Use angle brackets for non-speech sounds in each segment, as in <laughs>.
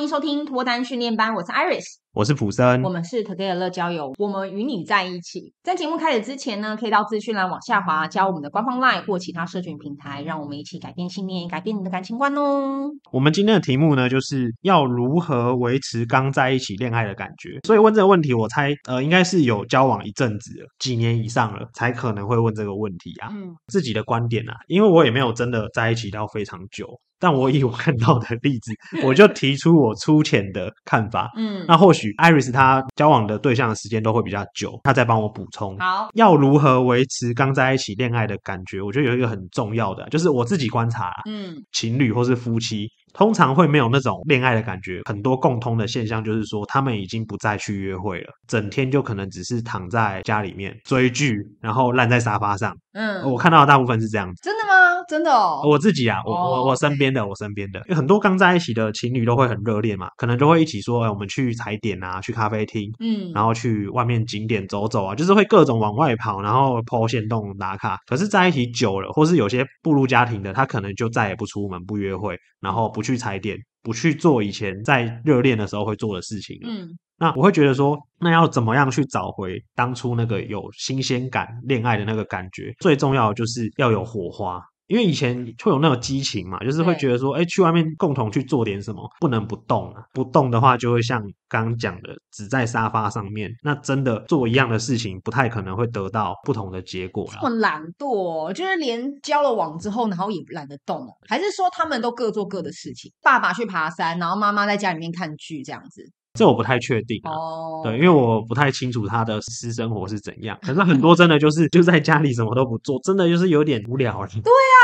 欢迎收听脱单训练班，我是 Iris。我是普森，我们是 Together 乐交友，我们与你在一起。在节目开始之前呢，可以到资讯栏往下滑，加我们的官方 LINE 或其他社群平台，让我们一起改变信念，改变你的感情观哦。我们今天的题目呢，就是要如何维持刚在一起恋爱的感觉。所以问这个问题，我猜呃，应该是有交往一阵子了，几年以上了，才可能会问这个问题啊。嗯，自己的观点啊，因为我也没有真的在一起到非常久。但我以我看到的例子，我就提出我粗浅的看法。嗯，那或许 Iris 她交往的对象的时间都会比较久，她再帮我补充。好，要如何维持刚在一起恋爱的感觉？我觉得有一个很重要的，就是我自己观察，嗯，情侣或是夫妻。通常会没有那种恋爱的感觉，很多共通的现象就是说，他们已经不再去约会了，整天就可能只是躺在家里面追剧，然后烂在沙发上。嗯，我看到的大部分是这样子。真的吗？真的哦。我自己啊，我我我身边的，我身边的，有很多刚在一起的情侣都会很热恋嘛，可能就会一起说，哎，我们去踩点啊，去咖啡厅，嗯，然后去外面景点走走啊，就是会各种往外跑，然后 po 限动打卡。可是在一起久了，或是有些步入家庭的，他可能就再也不出门，不约会，然后不。去踩点，不去做以前在热恋的时候会做的事情。嗯，那我会觉得说，那要怎么样去找回当初那个有新鲜感、恋爱的那个感觉？最重要的就是要有火花。因为以前会有那种激情嘛，就是会觉得说，哎，去外面共同去做点什么，不能不动啊，不动的话就会像刚刚讲的，只在沙发上面，那真的做一样的事情，不太可能会得到不同的结果。这么懒惰，就是连交了网之后，然后也懒得动，还是说他们都各做各的事情？爸爸去爬山，然后妈妈在家里面看剧，这样子。这我不太确定啊，oh. 对，因为我不太清楚他的私生活是怎样。可是很多真的就是就在家里什么都不做，真的就是有点无聊了。<laughs> 对啊，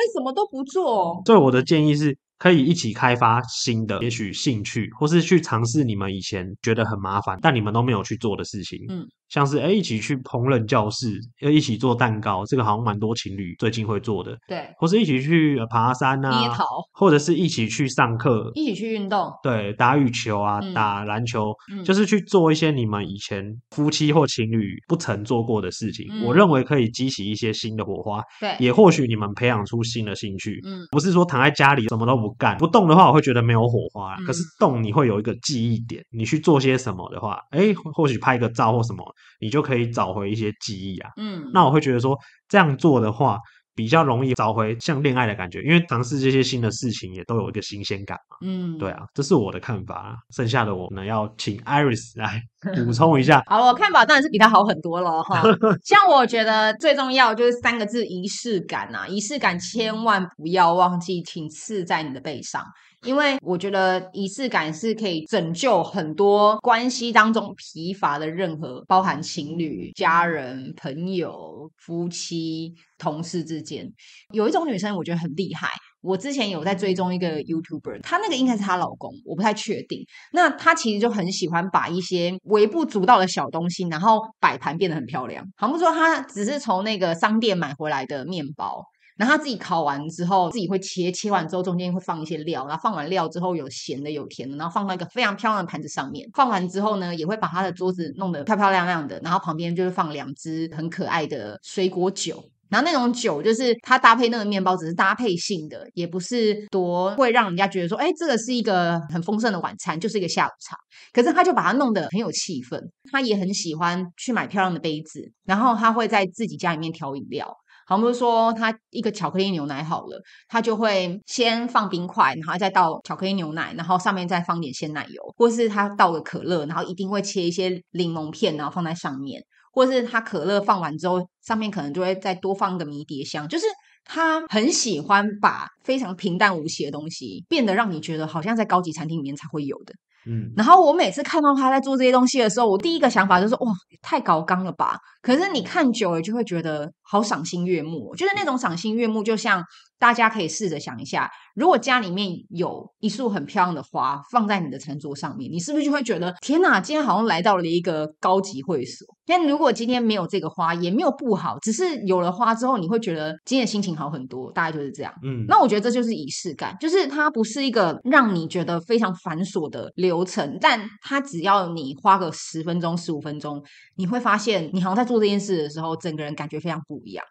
在家里面什么都不做。所以我的建议是。可以一起开发新的，也许兴趣，或是去尝试你们以前觉得很麻烦，但你们都没有去做的事情。嗯，像是诶一起去烹饪教室，要一起做蛋糕，这个好像蛮多情侣最近会做的。对，或是一起去爬山啊，捏陶，或者是一起去上课，一起去运动。对，打羽球啊，嗯、打篮球，嗯、就是去做一些你们以前夫妻或情侣不曾做过的事情。嗯、我认为可以激起一些新的火花。对，也或许你们培养出新的兴趣。嗯，不是说躺在家里什么都不。干不动的话，我会觉得没有火花。可是动，你会有一个记忆点。你去做些什么的话，哎，或许拍个照或什么，你就可以找回一些记忆啊。嗯，那我会觉得说，这样做的话。比较容易找回像恋爱的感觉，因为尝试这些新的事情也都有一个新鲜感嘛。嗯，对啊，这是我的看法。啊剩下的我呢，要请 Iris 来 <laughs> 补充一下。好，我看法当然是比他好很多了哈。<laughs> 像我觉得最重要就是三个字：仪式感啊！仪式感千万不要忘记，请刺在你的背上。因为我觉得仪式感是可以拯救很多关系当中疲乏的任何，包含情侣、家人、朋友、夫妻、同事之间。有一种女生我觉得很厉害，我之前有在追踪一个 YouTuber，她那个应该是她老公，我不太确定。那她其实就很喜欢把一些微不足道的小东西，然后摆盘变得很漂亮。好像说她只是从那个商店买回来的面包。然后他自己烤完之后，自己会切，切完之后中间会放一些料，然后放完料之后有咸的有甜的，然后放到一个非常漂亮的盘子上面。放完之后呢，也会把他的桌子弄得漂漂亮亮的，然后旁边就是放两支很可爱的水果酒。然后那种酒就是它搭配那个面包，只是搭配性的，也不是多会让人家觉得说，哎，这个是一个很丰盛的晚餐，就是一个下午茶。可是他就把它弄得很有气氛。他也很喜欢去买漂亮的杯子，然后他会在自己家里面调饮料。好，比如说他一个巧克力牛奶好了，他就会先放冰块，然后再倒巧克力牛奶，然后上面再放点鲜奶油，或是他倒个可乐，然后一定会切一些柠檬片，然后放在上面，或是他可乐放完之后，上面可能就会再多放个迷迭香，就是他很喜欢把非常平淡无奇的东西变得让你觉得好像在高级餐厅里面才会有的。嗯，然后我每次看到他在做这些东西的时候，我第一个想法就是哇，太高纲了吧？可是你看久了就会觉得好赏心悦目，就是那种赏心悦目，就像大家可以试着想一下，如果家里面有一束很漂亮的花放在你的餐桌上面，你是不是就会觉得天哪，今天好像来到了一个高级会所？但如果今天没有这个花，也没有不好，只是有了花之后，你会觉得今天心情好很多，大概就是这样。嗯，那我觉得这就是仪式感，就是它不是一个让你觉得非常繁琐的流程，但它只要你花个十分钟、十五分钟，你会发现你好像在做这件事的时候，整个人感觉非常不一样。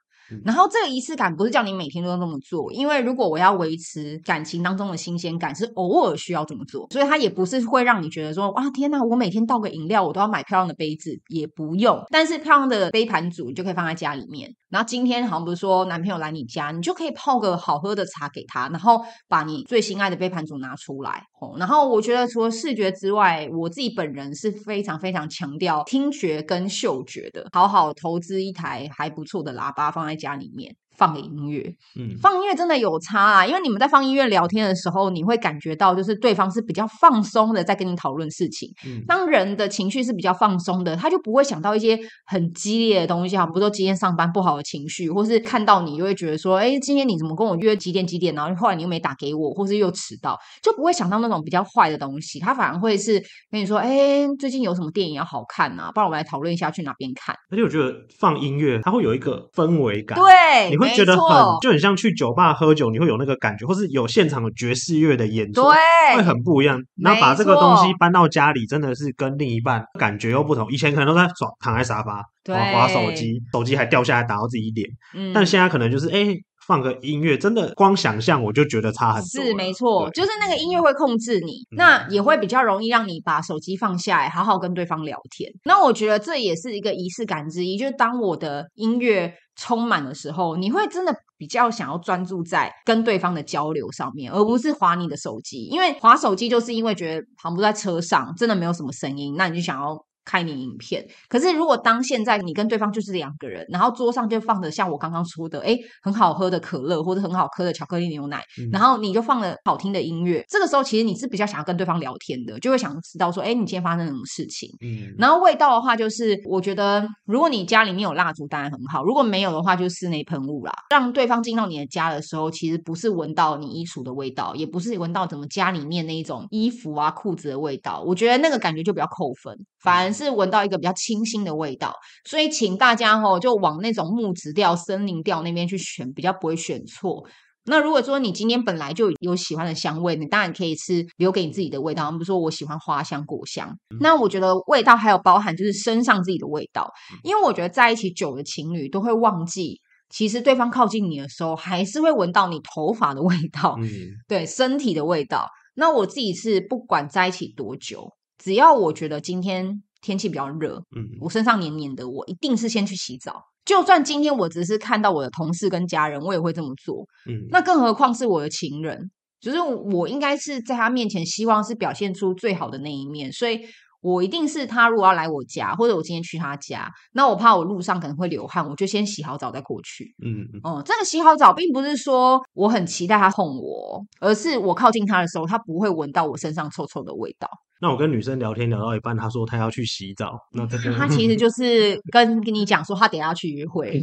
然后这个仪式感不是叫你每天都要这么做，因为如果我要维持感情当中的新鲜感，是偶尔需要这么做，所以它也不是会让你觉得说，哇，天哪，我每天倒个饮料，我都要买漂亮的杯子，也不用。但是漂亮的杯盘组你就可以放在家里面。然后今天好像不是说男朋友来你家，你就可以泡个好喝的茶给他，然后把你最心爱的杯盘组拿出来。哦，然后我觉得除了视觉之外，我自己本人是非常非常强调听觉跟嗅觉的，好好投资一台还不错的喇叭放在家里面。放个音乐，嗯，放音乐真的有差啊，因为你们在放音乐聊天的时候，你会感觉到就是对方是比较放松的在跟你讨论事情。嗯，当人的情绪是比较放松的，他就不会想到一些很激烈的东西，哈，比如说今天上班不好的情绪，或是看到你就会觉得说，哎，今天你怎么跟我约几点几点，然后后来你又没打给我，或是又迟到，就不会想到那种比较坏的东西，他反而会是跟你说，哎，最近有什么电影要好看啊？不然我们来讨论一下去哪边看。而且我觉得放音乐，它会有一个氛围感，对，你会。觉得很就很像去酒吧喝酒，你会有那个感觉，或是有现场的爵士乐的演奏，对，会很不一样。然后把这个东西搬到家里，真的是跟另一半感觉又不同。以前可能都在耍躺在沙发，对，玩手机，手机还掉下来打到自己脸。嗯，但现在可能就是哎。欸放个音乐，真的光想象我就觉得差很多。是没错，就是那个音乐会控制你，嗯，那也会比较容易让你把手机放下来，好好跟对方聊天。那我觉得这也是一个仪式感之一，就是当我的音乐充满的时候，你会真的比较想要专注在跟对方的交流上面，而不是划你的手机。因为划手机就是因为觉得旁不在车上，真的没有什么声音，那你就想要。看你影片，可是如果当现在你跟对方就是两个人，然后桌上就放着像我刚刚说的，哎，很好喝的可乐或者很好喝的巧克力牛奶，嗯，然后你就放了好听的音乐，这个时候其实你是比较想要跟对方聊天的，就会想知道说，哎，你今天发生什么事情？嗯，然后味道的话，就是我觉得如果你家里面有蜡烛，当然很好；如果没有的话，就是室内喷雾啦，让对方进到你的家的时候，其实不是闻到你衣橱的味道，也不是闻到怎么家里面那一种衣服啊裤子的味道，我觉得那个感觉就比较扣分，反而是闻到一个比较清新的味道，所以请大家哦就往那种木质调、森林调那边去选，比较不会选错。那如果说你今天本来就有喜欢的香味，你当然可以吃留给你自己的味道。比如说我喜欢花香、果香，那我觉得味道还有包含就是身上自己的味道，因为我觉得在一起久的情侣都会忘记，其实对方靠近你的时候，还是会闻到你头发的味道，嗯，对，身体的味道。那我自己是不管在一起多久，只要我觉得今天。天气比较热，嗯，我身上黏黏的，我一定是先去洗澡。就算今天我只是看到我的同事跟家人，我也会这么做，嗯。那更何况是我的情人，就是我应该是在他面前，希望是表现出最好的那一面，所以我一定是他如果要来我家，或者我今天去他家，那我怕我路上可能会流汗，我就先洗好澡再过去，嗯嗯。哦，这个洗好澡并不是说我很期待他哄我，而是我靠近他的时候，他不会闻到我身上臭臭的味道。那我跟女生聊天聊到一半，她说她要去洗澡。那这个她其实就 <laughs> 是跟跟你讲说，她等下要去约会。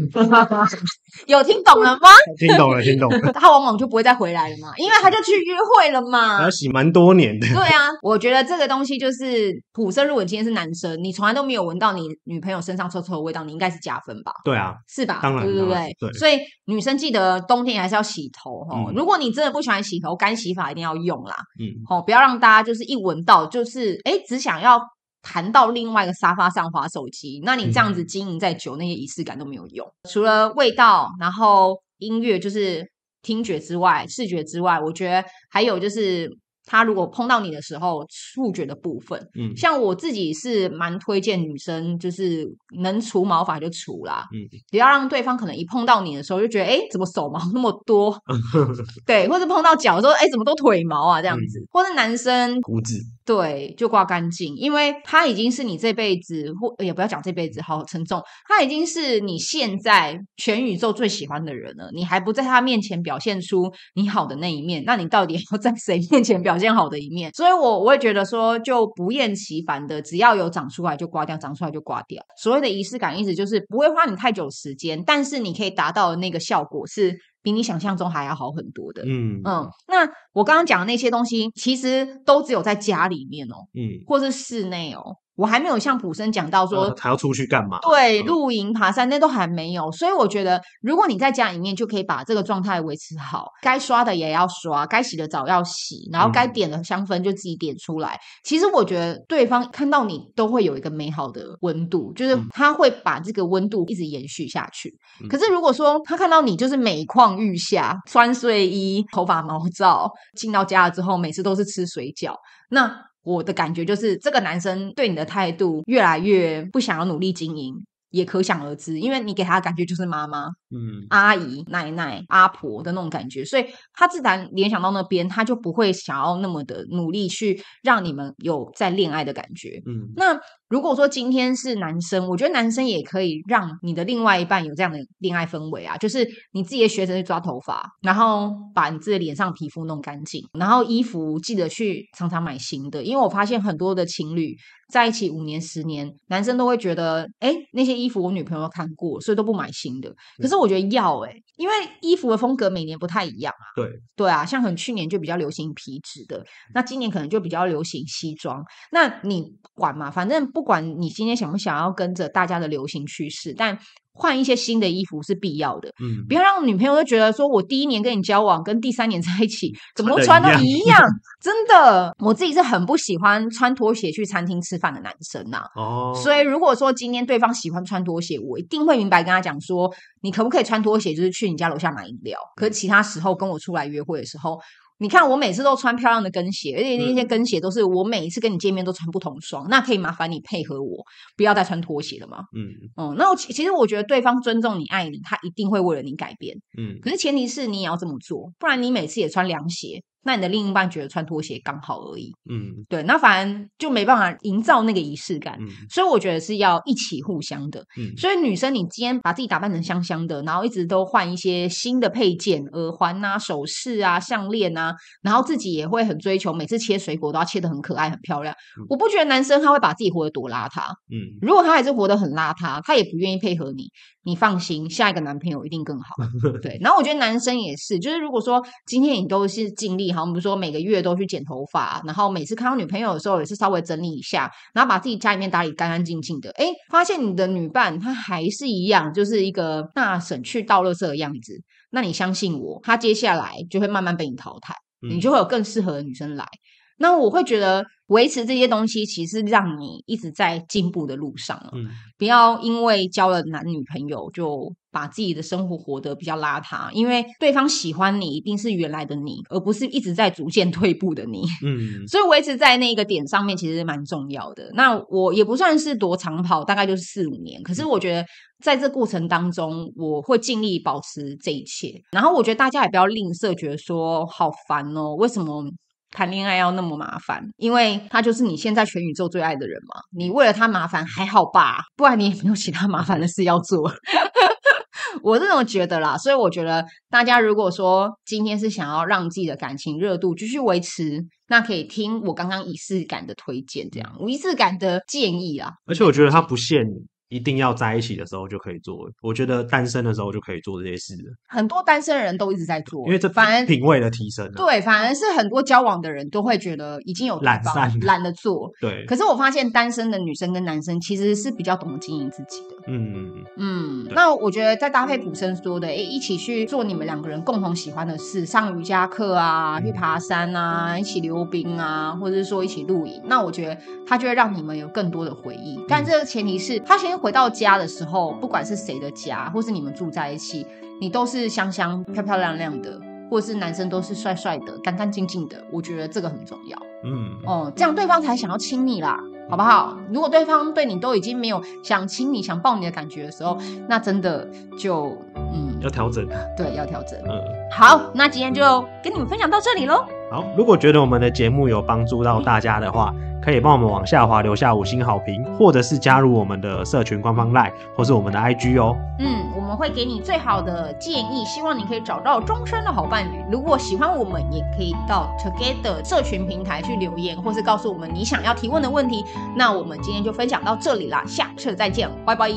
有听懂了吗？<laughs> 听懂了，听懂了。她往往就不会再回来了嘛，因为她就去约会了嘛。<laughs> 要洗蛮多年的。对啊，我觉得这个东西就是普生。如果今天是男生，你从来都没有闻到你女朋友身上臭臭的味道，你应该是加分吧？对啊，是吧？当然，对对对。对。所以女生记得冬天还是要洗头哈、嗯。如果你真的不喜欢洗头，干洗法一定要用啦。嗯。好，不要让大家就是一闻到就是哎，只。想要弹到另外一个沙发上划手机，那你这样子经营再久，那些仪式感都没有用。除了味道，然后音乐就是听觉之外，视觉之外，我觉得还有就是。他如果碰到你的时候，触觉的部分，嗯，像我自己是蛮推荐女生，就是能除毛发就除啦，嗯，不要让对方可能一碰到你的时候就觉得，哎，怎么手毛那么多？<laughs> 对，或者碰到脚说，哎，怎么都腿毛啊这样子，嗯、或者男生胡子，对，就刮干净，因为它已经是你这辈子，或也不要讲这辈子，好沉重，他已经是你现在全宇宙最喜欢的人了，你还不在他面前表现出你好的那一面，那你到底 <laughs> 要在谁面前表？现好的一面，所以我我会觉得说，就不厌其烦的，只要有长出来就刮掉，长出来就刮掉。所谓的仪式感，意思就是不会花你太久时间，但是你可以达到的那个效果是比你想象中还要好很多的。嗯嗯，那我刚刚讲的那些东西，其实都只有在家里面哦，嗯，或是室内哦。我还没有像普生讲到说、呃、还要出去干嘛？对，露营、爬山那都还没有。所以我觉得，如果你在家里面就可以把这个状态维持好，该刷的也要刷，该洗的澡要洗，然后该点的香氛就自己点出来。嗯、其实我觉得对方看到你都会有一个美好的温度，就是他会把这个温度一直延续下去。嗯、可是如果说他看到你就是每况愈下，穿睡衣、头发毛躁，进到家了之后每次都是吃水饺，那我的感觉就是这个男生对你的态度越来越不想要努力经营。也可想而知，因为你给他的感觉就是妈妈、嗯、阿姨、奶奶、阿婆的那种感觉，所以他自然联想到那边，他就不会想要那么的努力去让你们有在恋爱的感觉。嗯，那。如果说今天是男生，我觉得男生也可以让你的另外一半有这样的恋爱氛围啊，就是你自己也学着去抓头发，然后把你自己脸上皮肤弄干净，然后衣服记得去常常买新的，因为我发现很多的情侣在一起五年、十年，男生都会觉得，哎，那些衣服我女朋友看过，所以都不买新的。可是我觉得要哎，因为衣服的风格每年不太一样啊。对对啊，像很去年就比较流行皮质的，那今年可能就比较流行西装。那你管嘛，反正。不管你今天想不想要跟着大家的流行趋势，但换一些新的衣服是必要的。嗯，不要让女朋友就觉得说，我第一年跟你交往，跟第三年在一起，<laughs> 怎么穿都一样。真的，我自己是很不喜欢穿拖鞋去餐厅吃饭的男生呐。哦，所以如果说今天对方喜欢穿拖鞋，我一定会明白跟他讲说，你可不可以穿拖鞋，就是去你家楼下买饮料。可是其他时候跟我出来约会的时候。你看，我每次都穿漂亮的跟鞋，而且那些跟鞋都是我每一次跟你见面都穿不同双。嗯、那可以麻烦你配合我，不要再穿拖鞋了吗？嗯嗯，那我其实我觉得对方尊重你、爱你，他一定会为了你改变。嗯，可是前提是你也要这么做，不然你每次也穿凉鞋。那你的另一半觉得穿拖鞋刚好而已，嗯，对，那反正就没办法营造那个仪式感，嗯，所以我觉得是要一起互相的，嗯，所以女生你今天把自己打扮成香香的，然后一直都换一些新的配件，耳环啊、首饰啊、项链啊，然后自己也会很追求，每次切水果都要切的很可爱、很漂亮。嗯，我不觉得男生他会把自己活得多邋遢，嗯，如果他还是活得很邋遢，他也不愿意配合你。你放心，下一个男朋友一定更好。<laughs> 对，然后我觉得男生也是，就是如果说今天你都是尽力，好，比如说每个月都去剪头发，然后每次看到女朋友的时候也是稍微整理一下，然后把自己家里面打理干干净净的，哎，发现你的女伴她还是一样，就是一个大省去倒垃圾的样子，那你相信我，她接下来就会慢慢被你淘汰，你就会有更适合的女生来。那我会觉得维持这些东西，其实让你一直在进步的路上了。嗯，不要因为交了男女朋友就把自己的生活活得比较邋遢，因为对方喜欢你一定是原来的你，而不是一直在逐渐退步的你。<laughs> 嗯，所以维持在那个点上面其实蛮重要的。那我也不算是多长跑，大概就是四五年。可是我觉得在这过程当中，我会尽力保持这一切。然后我觉得大家也不要吝啬，觉得说好烦哦，为什么？谈恋爱要那么麻烦，因为他就是你现在全宇宙最爱的人嘛。你为了他麻烦还好吧？不然你也没有其他麻烦的事要做。<laughs> 我这种觉得啦，所以我觉得大家如果说今天是想要让自己的感情热度继续维持，那可以听我刚刚仪式感的推荐，这样仪式感的建议啊。而且我觉得他不限你。一定要在一起的时候就可以做，我觉得单身的时候就可以做这些事。很多单身的人都一直在做，因为这反而品味的提升。对，反而是很多交往的人都会觉得已经有懒散，懒得做。对。可是我发现单身的女生跟男生其实是比较懂得经营自己的。嗯嗯。那我觉得再搭配普生说的，哎，一起去做你们两个人共同喜欢的事，上瑜伽课啊，去爬山啊，一起溜冰啊，或者是说一起露营。那我觉得他就会让你们有更多的回忆。但这个前提是他先。回到家的时候，不管是谁的家，或是你们住在一起，你都是香香、漂漂亮亮的，或者是男生都是帅帅的、干干净净的。我觉得这个很重要。嗯，哦，这样对方才想要亲你啦，好不好？如果对方对你都已经没有想亲你、想抱你的感觉的时候，那真的就嗯，要调整。对，要调整。嗯，好，那今天就跟你们分享到这里喽。好，如果觉得我们的节目有帮助到大家的话，可以帮我们往下滑留下五星好评，或者是加入我们的社群官方 LINE 或是我们的 IG 哦。嗯，我们会给你最好的建议，希望你可以找到终身的好伴侣。如果喜欢我们，也可以到 Together 社群平台去留言，或是告诉我们你想要提问的问题。那我们今天就分享到这里啦，下次再见，拜拜。